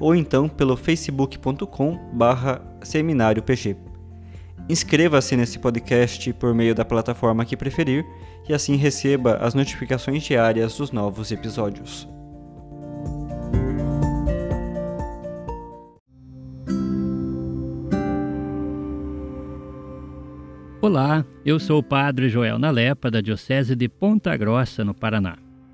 ou então pelo facebook.com barra seminário PG. Inscreva-se nesse podcast por meio da plataforma que preferir e assim receba as notificações diárias dos novos episódios. Olá, eu sou o Padre Joel Nalepa, da Diocese de Ponta Grossa, no Paraná.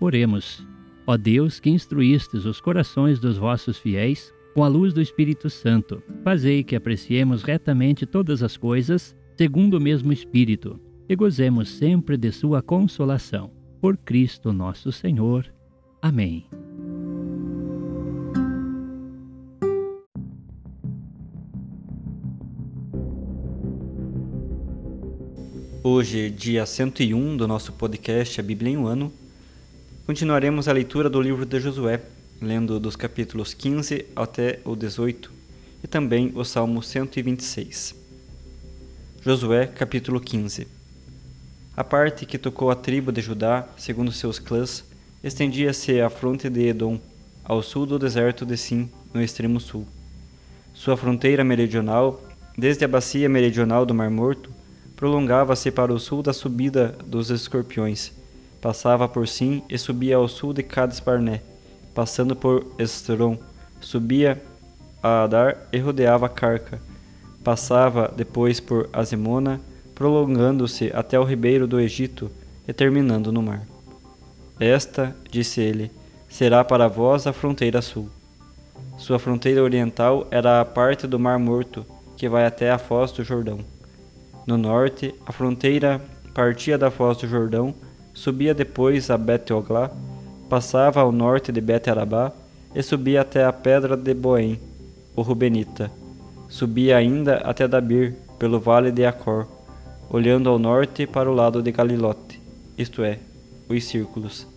Oremos. Ó Deus, que instruístes os corações dos vossos fiéis com a luz do Espírito Santo, fazei que apreciemos retamente todas as coisas, segundo o mesmo Espírito, e gozemos sempre de sua consolação. Por Cristo nosso Senhor. Amém. Hoje, dia 101 do nosso podcast A Bíblia em um Ano, Continuaremos a leitura do livro de Josué, lendo dos capítulos 15 até o 18 e também o Salmo 126. Josué, capítulo 15 A parte que tocou a tribo de Judá, segundo seus clãs, estendia-se à fronte de Edom, ao sul do deserto de Sim, no extremo sul. Sua fronteira meridional, desde a bacia meridional do Mar Morto, prolongava-se para o sul da subida dos escorpiões passava por Sim e subia ao sul de Cades Barné, passando por Estron, subia a Adar e rodeava Carca, passava depois por Azemona, prolongando-se até o ribeiro do Egito e terminando no mar. Esta, disse ele, será para vós a fronteira sul. Sua fronteira oriental era a parte do Mar Morto, que vai até a foz do Jordão. No norte, a fronteira partia da foz do Jordão subia depois a Bet-Oglá, passava ao norte de Bet-Arabá e subia até a pedra de Boém, o Rubenita. Subia ainda até Dabir, pelo vale de Acor, olhando ao norte para o lado de Galilote, isto é, os círculos.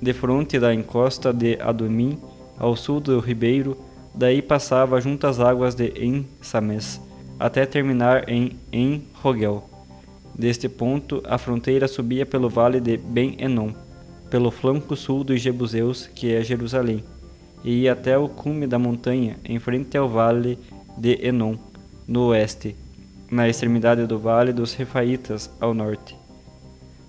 De fronte da encosta de Adumim, ao sul do ribeiro, daí passava junto às águas de En-Sames, até terminar em En-Rogel. Deste ponto, a fronteira subia pelo vale de Ben-Enon, pelo flanco sul dos Jebuseus, que é Jerusalém, e ia até o cume da montanha, em frente ao vale de Enon, no oeste, na extremidade do vale dos Refaitas, ao norte.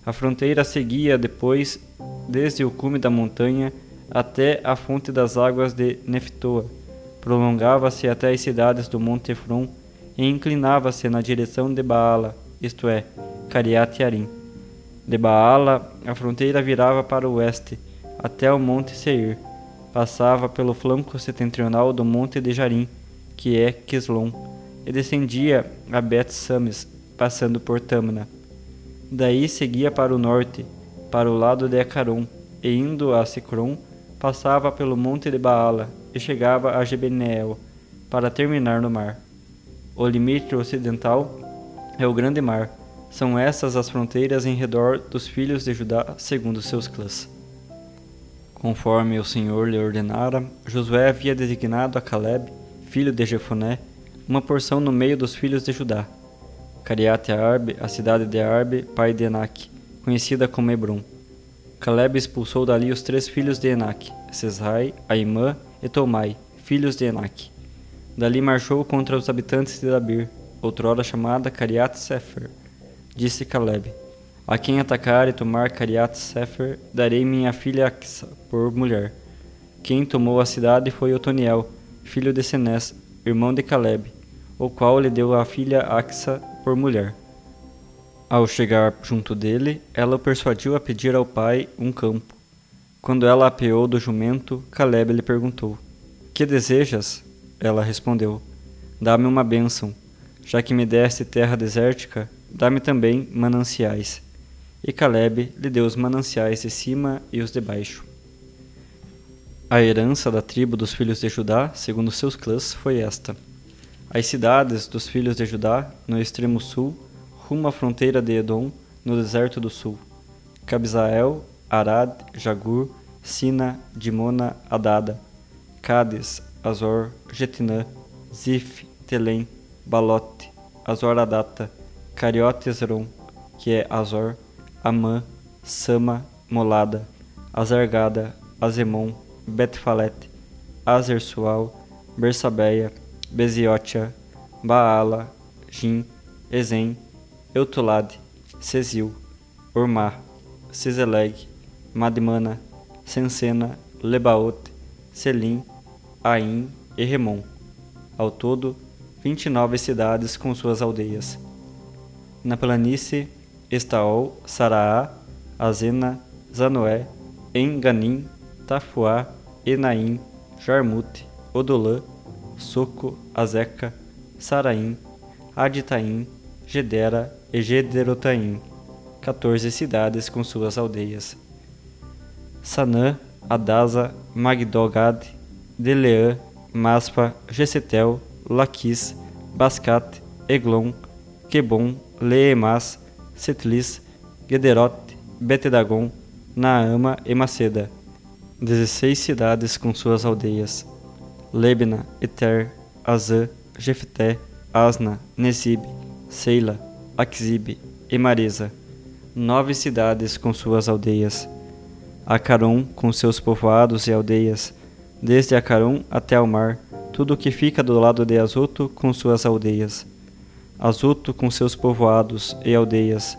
A fronteira seguia depois, desde o cume da montanha até a fonte das águas de Neftoa, prolongava-se até as cidades do Monte Efron e inclinava-se na direção de Baala, isto é, Cariat Yarim. De Baala, a fronteira virava para o oeste, até o Monte Seir. Passava pelo flanco setentrional do Monte de Jarim, que é Quislon, e descendia a Bet-Sames, passando por Tamna. Daí seguia para o norte, para o lado de Acaron, e indo a Sicron, passava pelo Monte de Baala e chegava a Jebeneel, para terminar no mar. O limite ocidental é o grande mar. São essas as fronteiras em redor dos filhos de Judá, segundo seus clãs. Conforme o Senhor lhe ordenara, Josué havia designado a Caleb, filho de Jefoné, uma porção no meio dos filhos de Judá. Cariate Arbe, a cidade de Arbe, pai de Enac, conhecida como Hebron. Caleb expulsou dali os três filhos de Enac, Sesai, Aimã e Tomai, filhos de Enac. Dali marchou contra os habitantes de Dabir, outrora chamada Cariat Sefer. Disse Caleb: A quem atacar e tomar Cariat Sefer, darei minha filha Axa por mulher. Quem tomou a cidade foi Otoniel, filho de Senés, irmão de Caleb, o qual lhe deu a filha Axa por mulher. Ao chegar junto dele, ela o persuadiu a pedir ao pai um campo. Quando ela apeou do jumento, Caleb lhe perguntou: Que desejas? Ela respondeu: Dá-me uma bênção. Já que me deste terra desértica, dá-me também mananciais. E Caleb lhe deu os mananciais de cima e os de baixo. A herança da tribo dos filhos de Judá, segundo seus clãs, foi esta: as cidades dos filhos de Judá, no extremo sul, rumo à fronteira de Edom, no deserto do sul. Cabzael, Arad, Jagur, Sina, Dimona, Adada, Cades, Azor, Getinã, Zif, Telém, Balote, Azor Adata, Cariote Ezron, que é Azor, Amã, Sama, Molada, Azargada, Azemon, Betfalete, Azersual, Bersabeia, Beziotia, Baala, Jim, Ezen, Eutolade, Cezil, Ormar, Ciseleg, Madmana, Sensena, Lebaote, Selim, Aim e Remon. Ao todo, 29 cidades com suas aldeias. Na planície, Estaol, Saraá, Azena, Zanoé, Enganim, Tafuá, Enaim, Jarmute, Odolã, Soco, Azeca, Saraim, Aditaim, Gedera e Gederotaim, 14 cidades com suas aldeias. Sanã, Adasa, Magdogad, Deleã, Maspa, Gesetel, Laquis, Bascat, Eglon, Quebon, Leemas, Setlis, Gederot, Betedagon, Naama e Maceda. 16 cidades com suas aldeias. Lebna, Eter, Azã, Jefté, Asna, Nesib, Seila, Aquizib e Marisa, nove cidades com suas aldeias. Acaron com seus povoados e aldeias, desde Acaron até ao mar, tudo o que fica do lado de Azoto com suas aldeias. Azoto com seus povoados e aldeias,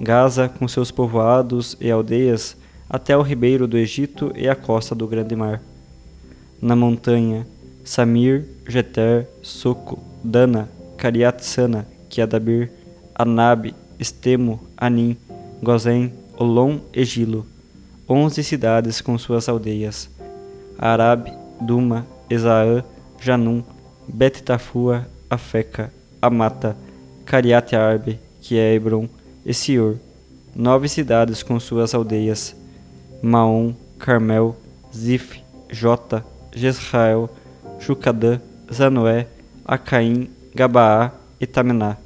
Gaza com seus povoados e aldeias, até o ribeiro do Egito e a costa do grande mar. Na montanha, Samir, Jeter, Soco, Dana, Cariatsana, Kiadabir, Anab, Estemo, Anim, Gozém, Olom e Gilo, onze cidades com suas aldeias, Arab, Duma, Esaã, Janum, Bet-Tafua, Afeca, Amata, Cariate Arbe, que é e Sior, nove cidades com suas aldeias, Maom, Carmel, Zif, Jota, Jezrael, Jucadã, Zanoé, Acaim, Gabaá e Tamená.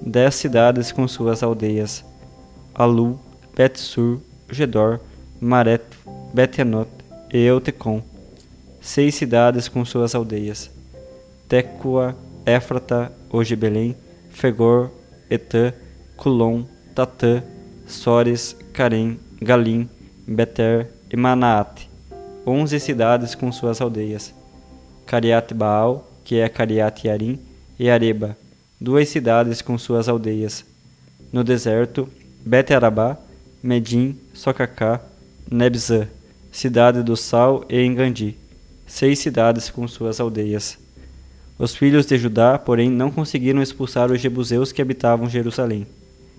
Dez cidades com suas aldeias, Alu, Bet-Sur, Gedor, Maret, Betenot e Eutecon. Seis cidades com suas aldeias, Tecoa, Éfrata, hoje Belém, Fegor, Etã, Culon, Tatã, Sores, Carém, Galim, Beter e Manaate. Onze cidades com suas aldeias. Cariate Baal, que é Cariate Yarim, e Areba, duas cidades com suas aldeias. No deserto, Bet-Arabá, Medim, Socacá, Nebzã, cidade do Sal e Engandi, seis cidades com suas aldeias. Os filhos de Judá, porém, não conseguiram expulsar os jebuseus que habitavam Jerusalém.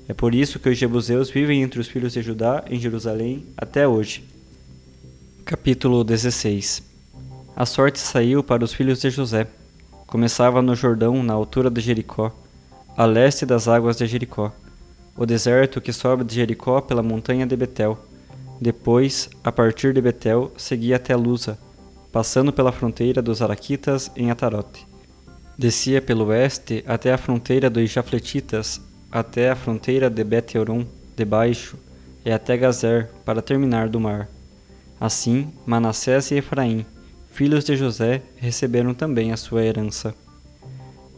É por isso que os jebuseus vivem entre os filhos de Judá em Jerusalém até hoje. Capítulo 16 A sorte saiu para os filhos de José. Começava no Jordão, na altura de Jericó, a leste das águas de Jericó, o deserto que sobe de Jericó pela montanha de Betel. Depois, a partir de Betel, seguia até Lusa, passando pela fronteira dos Araquitas em Atarote. Descia pelo oeste até a fronteira dos Jafletitas, até a fronteira de Bet-Horon, debaixo, e até Gazer, para terminar do mar. Assim, Manassés e Efraim, filhos de José, receberam também a sua herança.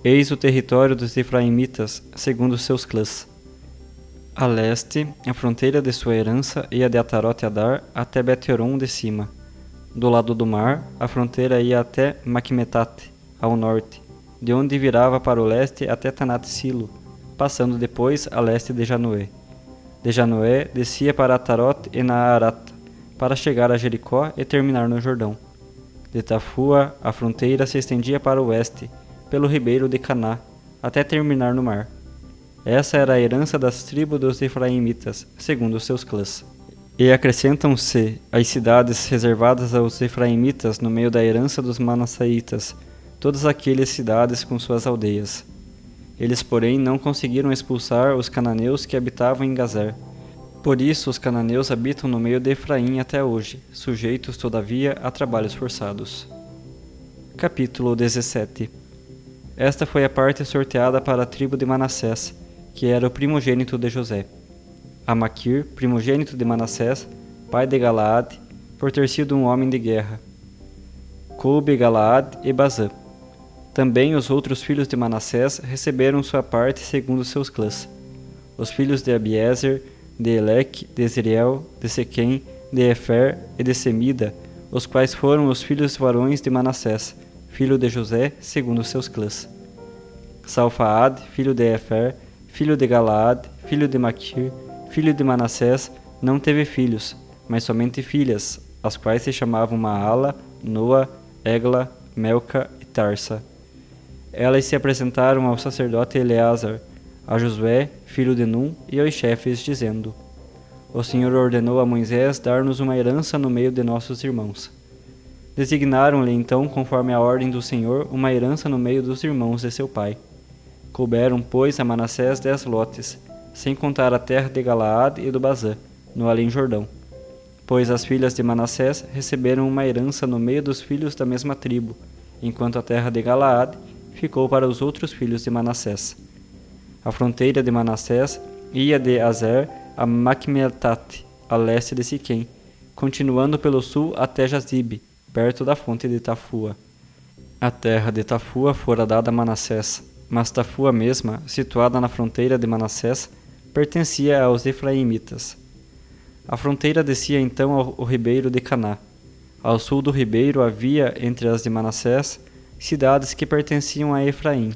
Eis o território dos Efraimitas, segundo seus clãs. A leste, a fronteira de sua herança ia de Atarote Adar até Beteron de cima. Do lado do mar, a fronteira ia até Maquimetate, ao norte, de onde virava para o leste até Tanat-Silo, passando depois a leste de Janoé. De Janoé descia para Atarote e Naarata, para chegar a Jericó e terminar no Jordão. De Tafua, a fronteira se estendia para o oeste, pelo ribeiro de Caná, até terminar no mar. Essa era a herança das tribos dos Efraimitas, segundo seus clãs. E acrescentam-se as cidades reservadas aos Efraimitas no meio da herança dos Manassaitas, todas aquelas cidades com suas aldeias. Eles, porém, não conseguiram expulsar os cananeus que habitavam em Gazer. Por isso, os cananeus habitam no meio de Efraim até hoje, sujeitos, todavia, a trabalhos forçados. Capítulo 17 Esta foi a parte sorteada para a tribo de Manassés, que era o primogênito de José. A Maquir, primogênito de Manassés, pai de Galaad, por ter sido um homem de guerra. Coube, Galaad e Bazã. Também os outros filhos de Manassés receberam sua parte segundo seus clãs. Os filhos de Abiezer, de Eleque, de Zeriel, de Sequém, de Efer e de Semida, os quais foram os filhos varões de Manassés, filho de José, segundo seus clãs. Salfaad, filho de Efer, filho de Galaad, filho de Maquir, filho de Manassés, não teve filhos, mas somente filhas, as quais se chamavam Maala, Noa, Egla, Melca e Tarsa. Elas se apresentaram ao sacerdote Eleazar, a Josué, filho de Num, e aos chefes, dizendo: O Senhor ordenou a Moisés dar-nos uma herança no meio de nossos irmãos. Designaram-lhe então, conforme a ordem do Senhor, uma herança no meio dos irmãos de seu pai. Couberam, pois, a Manassés dez lotes, sem contar a terra de Galaad e do Bazã, no além Jordão. Pois as filhas de Manassés receberam uma herança no meio dos filhos da mesma tribo, enquanto a terra de Galaad ficou para os outros filhos de Manassés. A fronteira de Manassés ia de Azer a Macmetate, a leste de Siquém, continuando pelo sul até Jazibe, perto da fonte de Tafua. A terra de Tafua fora dada a Manassés, mas Tafua mesma, situada na fronteira de Manassés, pertencia aos Efraimitas. A fronteira descia então ao, ribeiro de Caná. Ao sul do ribeiro havia, entre as de Manassés, cidades que pertenciam a Efraim,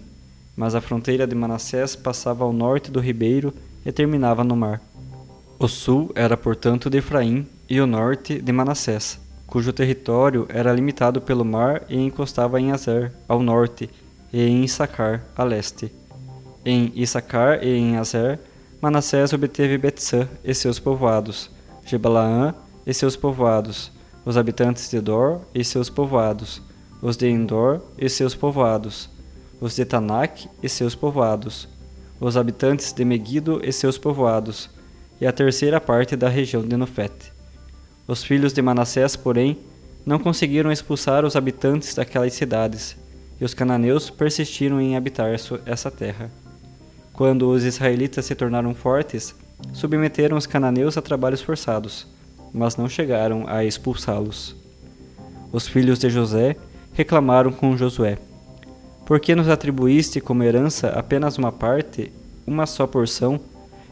mas a fronteira de Manassés passava ao norte do ribeiro e terminava no mar. O sul era, portanto, de Efraim e o norte de Manassés, cujo território era limitado pelo mar e encostava em Azer, ao norte, e em Issacar, a leste. Em Issacar e em Azer, Manassés obteve Betsã e seus povoados, Jebalaã e seus povoados, os habitantes de Dor e seus povoados, os de Endor e seus povoados, os de Tanak e seus povoados, os habitantes de Megido e seus povoados, e a terceira parte da região de Nofete. Os filhos de Manassés, porém, não conseguiram expulsar os habitantes daquelas cidades, e os cananeus persistiram em habitar essa terra. Quando os israelitas se tornaram fortes, submeteram os cananeus a trabalhos forçados, mas não chegaram a expulsá-los. Os filhos de José reclamaram com Josué: Por que nos atribuíste como herança apenas uma parte, uma só porção,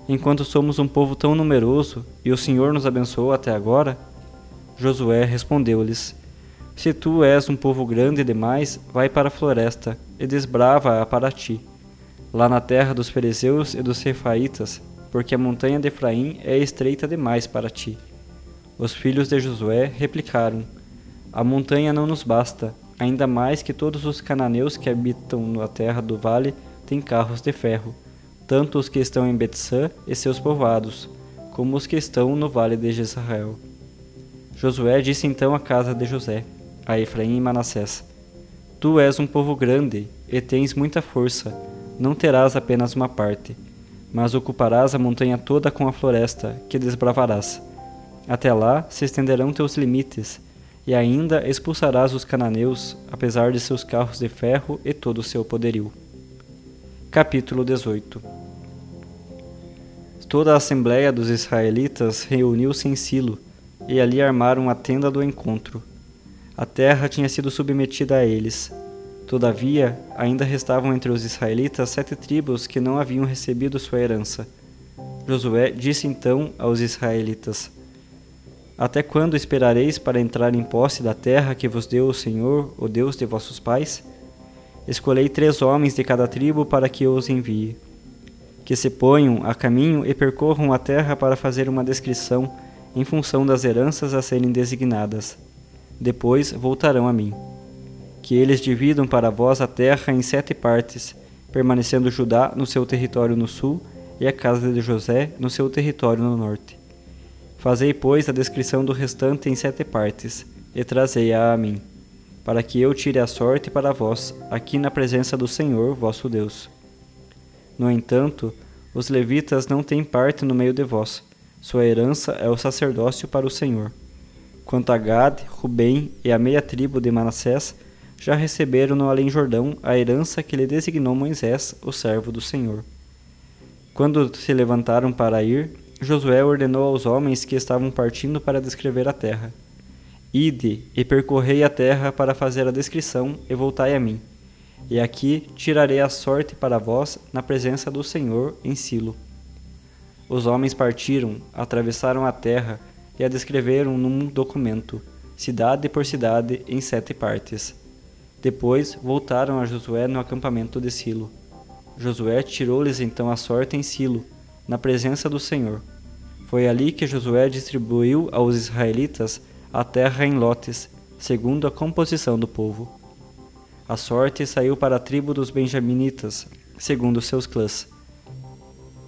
enquanto somos um povo tão numeroso e o Senhor nos abençoou até agora? Josué respondeu-lhes: Se tu és um povo grande demais, vai para a floresta e desbrava-a para ti, lá na terra dos fariseus e dos refaitas, porque a montanha de Efraim é estreita demais para ti. Os filhos de Josué replicaram: A montanha não nos basta, ainda mais que todos os cananeus que habitam na terra do vale têm carros de ferro, tanto os que estão em Betsã e seus povoados, como os que estão no vale de Jezreel. Josué disse então à casa de José, a Efraim e Manassés: Tu és um povo grande e tens muita força, não terás apenas uma parte, mas ocuparás a montanha toda com a floresta, que desbravarás. Até lá se estenderão teus limites, e ainda expulsarás os cananeus, apesar de seus carros de ferro e todo o seu poderio. Capítulo 18 Toda a assembleia dos israelitas reuniu-se em Silo, e ali armaram a tenda do encontro. A terra tinha sido submetida a eles. Todavia, ainda restavam entre os israelitas sete tribos que não haviam recebido sua herança. Josué disse então aos israelitas: Até quando esperareis para entrar em posse da terra que vos deu o Senhor, o Deus de vossos pais? Escolhei três homens de cada tribo para que eu os envie. Que se ponham a caminho e percorram a terra para fazer uma descrição em função das heranças a serem designadas. Depois voltarão a mim que eles dividam para vós a terra em sete partes, permanecendo Judá no seu território no sul e a casa de José no seu território no norte. Fazei, pois, a descrição do restante em sete partes, e trazei-a a mim, para que eu tire a sorte para vós, aqui na presença do Senhor vosso Deus. No entanto, os levitas não têm parte no meio de vós, sua herança é o sacerdócio para o Senhor. Quanto a Gad, Rubem e a meia tribo de Manassés, já receberam no Além-Jordão a herança que lhe designou Moisés, o servo do Senhor. Quando se levantaram para ir, Josué ordenou aos homens que estavam partindo para descrever a terra: Ide e percorrei a terra para fazer a descrição e voltai a mim. E aqui tirarei a sorte para vós na presença do Senhor em Silo. Os homens partiram, atravessaram a terra e a descreveram num documento, cidade por cidade, em sete partes. Depois voltaram a Josué no acampamento de Silo. Josué tirou-lhes então a sorte em Silo, na presença do Senhor. Foi ali que Josué distribuiu aos israelitas a terra em lotes, segundo a composição do povo. A sorte saiu para a tribo dos benjaminitas, segundo seus clãs.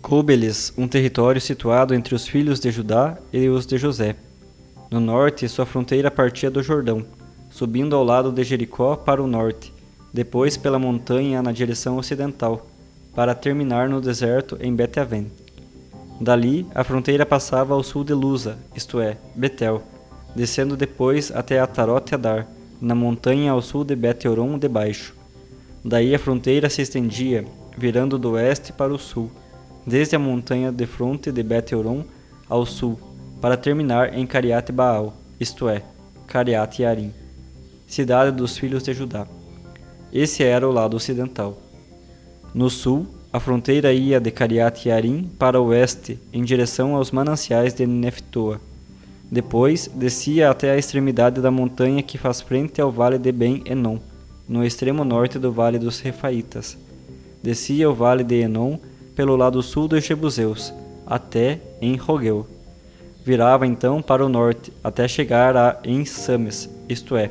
Coube-lhes um território situado entre os filhos de Judá e os de José. No norte, sua fronteira partia do Jordão, subindo ao lado de Jericó para o norte, depois pela montanha na direção ocidental, para terminar no deserto em Bet-Aven. Dali, a fronteira passava ao sul de Lusa, isto é, Betel, descendo depois até Atarote Adar, na montanha ao sul de Bet-Oron de baixo. Daí a fronteira se estendia, virando do oeste para o sul, desde a montanha de fronte de Bet-Oron ao sul, para terminar em Cariate Baal, isto é, Cariate Yarim cidade dos filhos de Judá. Esse era o lado ocidental. No sul, a fronteira ia de Cariat Yarim para o oeste, em direção aos mananciais de Neftoa. Depois, descia até a extremidade da montanha que faz frente ao vale de Ben-Enon, no extremo norte do vale dos Refaitas. Descia o vale de Enon pelo lado sul dos Jebuseus, até em Rogel. Virava então para o norte, até chegar a Ensames, isto é,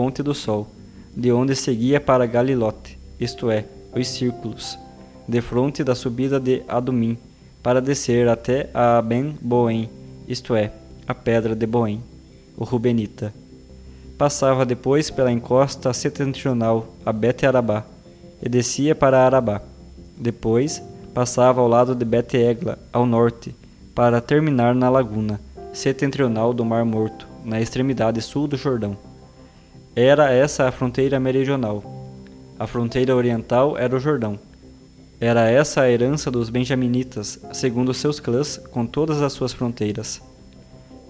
fonte do sol, de onde seguia para Galilote, isto é, os círculos, de fronte da subida de Adumim, para descer até a Ben-Boém, isto é, a pedra de Boém, o Rubenita. Passava depois pela encosta setentrional a Bet-Arabá, e descia para Arabá. Depois, passava ao lado de Bet-Egla, ao norte, para terminar na laguna setentrional do Mar Morto, na extremidade sul do Jordão. Era essa a fronteira meridional. A fronteira oriental era o Jordão. Era essa a herança dos benjaminitas, segundo seus clãs, com todas as suas fronteiras.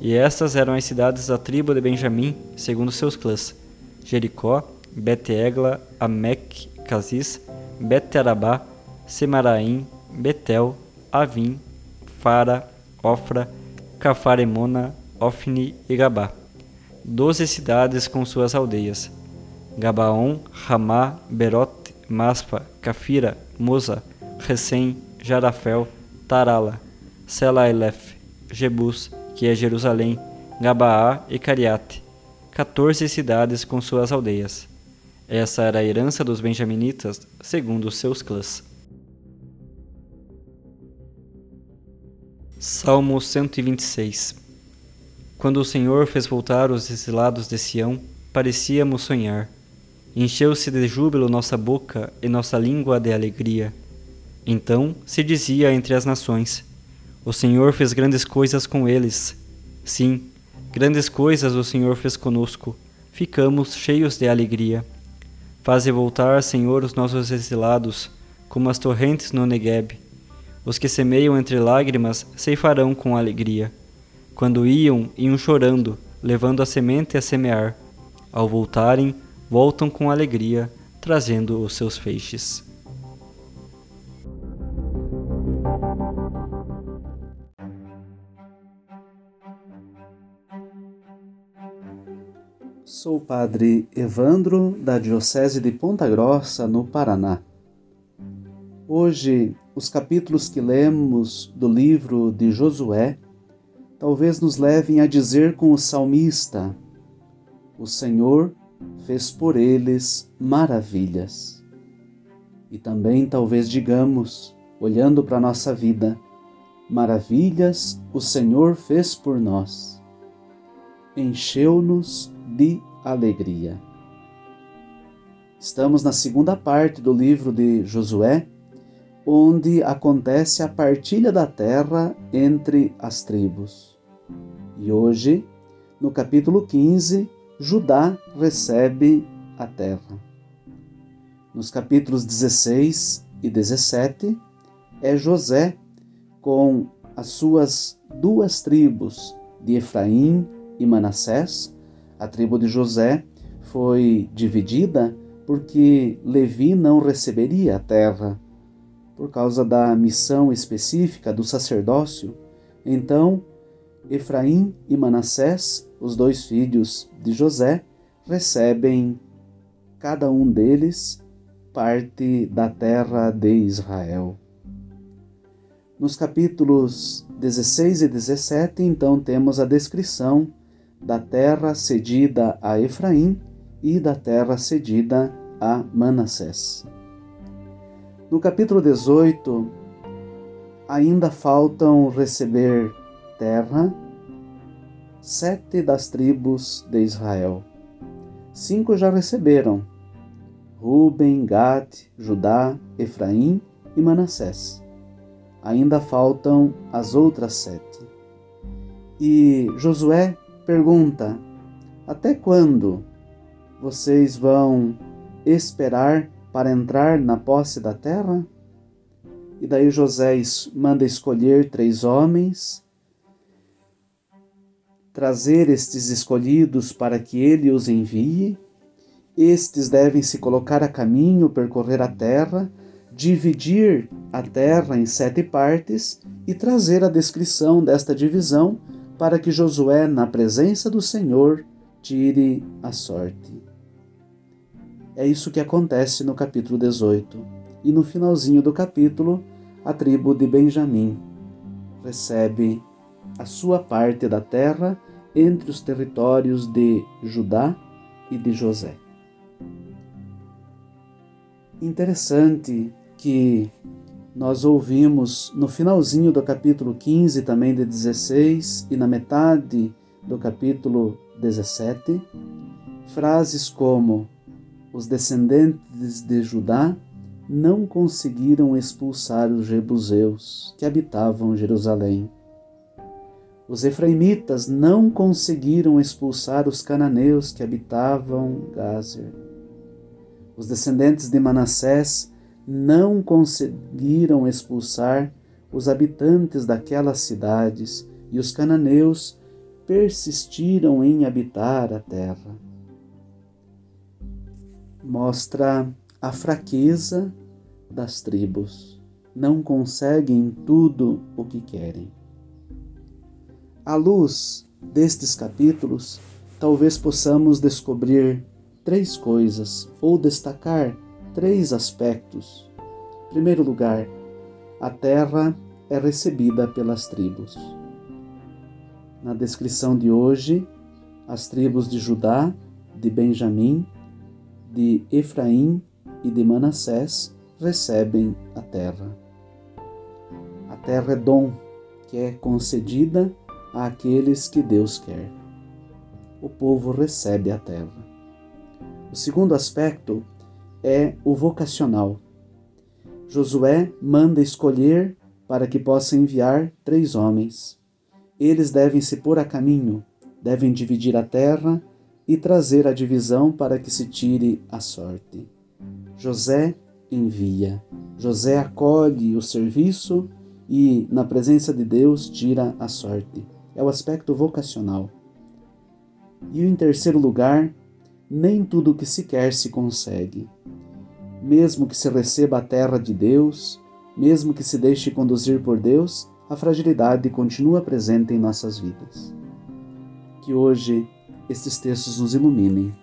E estas eram as cidades da tribo de Benjamim, segundo seus clãs: Jericó, Bet-Egla, Amec, Casis, Bet-Arabá, Semaraim, Betel, Avim, Fara, Ofra, Cafaremona, Ofni e Gabá doze cidades com suas aldeias: Gabaon, Ramá, Berot, Maspa, Cafira, Moza, Recém, Jarafel, Tarala, Selaelef, Jebus, que é Jerusalém, Gabaá e Cariate, quatorze cidades com suas aldeias. Essa era a herança dos benjaminitas, segundo seus clãs. Salmo 126 quando o Senhor fez voltar os exilados de Sião, parecíamos sonhar. Encheu-se de júbilo nossa boca e nossa língua de alegria. Então se dizia entre as nações: O Senhor fez grandes coisas com eles. Sim, grandes coisas o Senhor fez conosco. Ficamos cheios de alegria. Faze voltar, Senhor, os nossos exilados, como as torrentes no Negueb. Os que semeiam entre lágrimas ceifarão com alegria. Quando iam, iam chorando, levando a semente a semear. Ao voltarem, voltam com alegria, trazendo os seus feixes. Sou o padre Evandro, da Diocese de Ponta Grossa, no Paraná. Hoje, os capítulos que lemos do livro de Josué talvez nos levem a dizer com o salmista: O Senhor fez por eles maravilhas. E também talvez digamos, olhando para a nossa vida, maravilhas o Senhor fez por nós. Encheu-nos de alegria. Estamos na segunda parte do livro de Josué, onde acontece a partilha da terra entre as tribos. E hoje, no capítulo 15, Judá recebe a terra. Nos capítulos 16 e 17, é José com as suas duas tribos de Efraim e Manassés. A tribo de José foi dividida porque Levi não receberia a terra por causa da missão específica do sacerdócio. Então, Efraim e Manassés, os dois filhos de José, recebem cada um deles parte da terra de Israel. Nos capítulos 16 e 17, então, temos a descrição da terra cedida a Efraim e da terra cedida a Manassés. No capítulo 18, ainda faltam receber terra sete das tribos de Israel. Cinco já receberam: Ruben, Gad, Judá, Efraim e Manassés. Ainda faltam as outras sete. E Josué pergunta: Até quando vocês vão esperar para entrar na posse da terra? E daí José manda escolher três homens trazer estes escolhidos para que ele os envie. Estes devem se colocar a caminho, percorrer a terra, dividir a terra em sete partes e trazer a descrição desta divisão para que Josué, na presença do Senhor, tire a sorte. É isso que acontece no capítulo 18. E no finalzinho do capítulo, a tribo de Benjamim recebe a sua parte da terra entre os territórios de Judá e de José. Interessante que nós ouvimos no finalzinho do capítulo 15, também de 16, e na metade do capítulo 17, frases como: Os descendentes de Judá não conseguiram expulsar os jebuseus que habitavam Jerusalém. Os efraimitas não conseguiram expulsar os cananeus que habitavam Gazer. Os descendentes de Manassés não conseguiram expulsar os habitantes daquelas cidades, e os cananeus persistiram em habitar a terra. Mostra a fraqueza das tribos. Não conseguem tudo o que querem. À luz destes capítulos, talvez possamos descobrir três coisas ou destacar três aspectos. Em primeiro lugar, a terra é recebida pelas tribos. Na descrição de hoje, as tribos de Judá, de Benjamim, de Efraim e de Manassés recebem a terra. A terra é dom que é concedida àqueles que Deus quer. O povo recebe a terra. O segundo aspecto é o vocacional. Josué manda escolher para que possa enviar três homens. Eles devem se pôr a caminho, devem dividir a terra e trazer a divisão para que se tire a sorte. José envia. José acolhe o serviço e, na presença de Deus, tira a sorte é o aspecto vocacional. E em terceiro lugar, nem tudo o que se quer se consegue. mesmo que se receba a terra de Deus, mesmo que se deixe conduzir por Deus, a fragilidade continua presente em nossas vidas. Que hoje estes textos nos iluminem.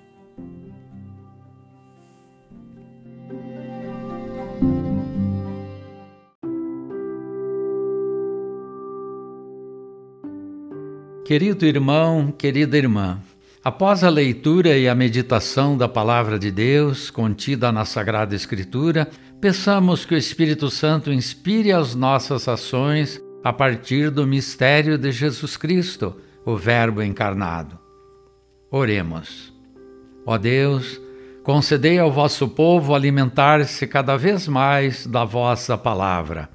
Querido irmão, querida irmã, Após a leitura e a meditação da Palavra de Deus contida na Sagrada Escritura, peçamos que o Espírito Santo inspire as nossas ações a partir do mistério de Jesus Cristo, o Verbo encarnado. Oremos. Ó Deus, concedei ao vosso povo alimentar-se cada vez mais da vossa palavra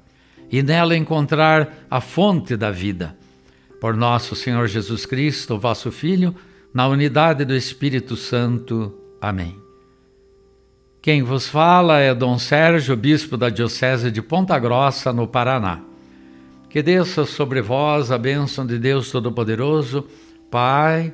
e nela encontrar a fonte da vida. Por nosso Senhor Jesus Cristo, vosso Filho, na unidade do Espírito Santo. Amém. Quem vos fala é Dom Sérgio, bispo da Diocese de Ponta Grossa, no Paraná. Que desça sobre vós a bênção de Deus Todo-Poderoso, Pai